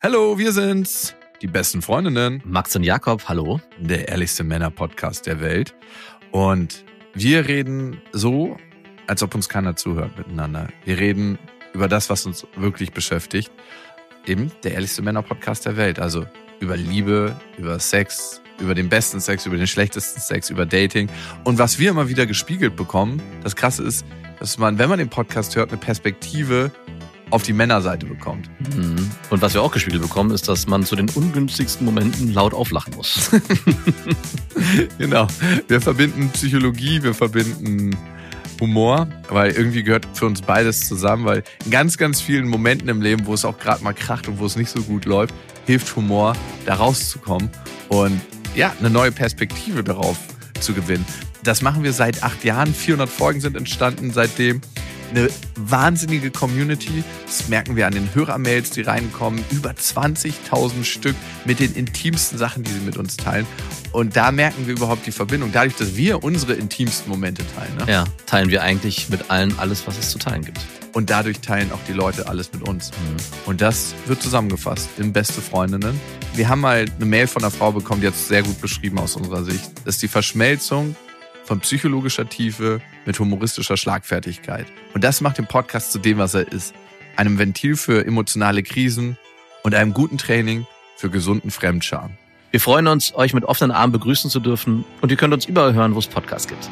Hallo, wir sind's. Die besten Freundinnen. Max und Jakob, hallo. Der ehrlichste Männer-Podcast der Welt. Und wir reden so, als ob uns keiner zuhört miteinander. Wir reden über das, was uns wirklich beschäftigt. Eben der ehrlichste Männer-Podcast der Welt. Also über Liebe, über Sex, über den besten Sex, über den schlechtesten Sex, über Dating. Und was wir immer wieder gespiegelt bekommen, das Krasse ist, dass man, wenn man den Podcast hört, eine Perspektive auf die Männerseite bekommt. Mhm. Und was wir auch gespiegelt bekommen, ist, dass man zu den ungünstigsten Momenten laut auflachen muss. genau. Wir verbinden Psychologie, wir verbinden Humor, weil irgendwie gehört für uns beides zusammen, weil in ganz, ganz vielen Momenten im Leben, wo es auch gerade mal kracht und wo es nicht so gut läuft, hilft Humor, da rauszukommen und ja, eine neue Perspektive darauf zu gewinnen. Das machen wir seit acht Jahren. 400 Folgen sind entstanden seitdem eine wahnsinnige Community. Das merken wir an den Hörermails, die reinkommen. Über 20.000 Stück mit den intimsten Sachen, die sie mit uns teilen. Und da merken wir überhaupt die Verbindung. Dadurch, dass wir unsere intimsten Momente teilen. Ne? Ja, teilen wir eigentlich mit allen alles, was es zu teilen gibt. Und dadurch teilen auch die Leute alles mit uns. Mhm. Und das wird zusammengefasst in Beste Freundinnen. Wir haben mal eine Mail von einer Frau bekommen, die hat es sehr gut beschrieben aus unserer Sicht. Das ist die Verschmelzung von psychologischer Tiefe mit humoristischer Schlagfertigkeit. Und das macht den Podcast zu dem, was er ist. Einem Ventil für emotionale Krisen und einem guten Training für gesunden Fremdscham. Wir freuen uns, euch mit offenen Armen begrüßen zu dürfen und ihr könnt uns überall hören, wo es Podcasts gibt.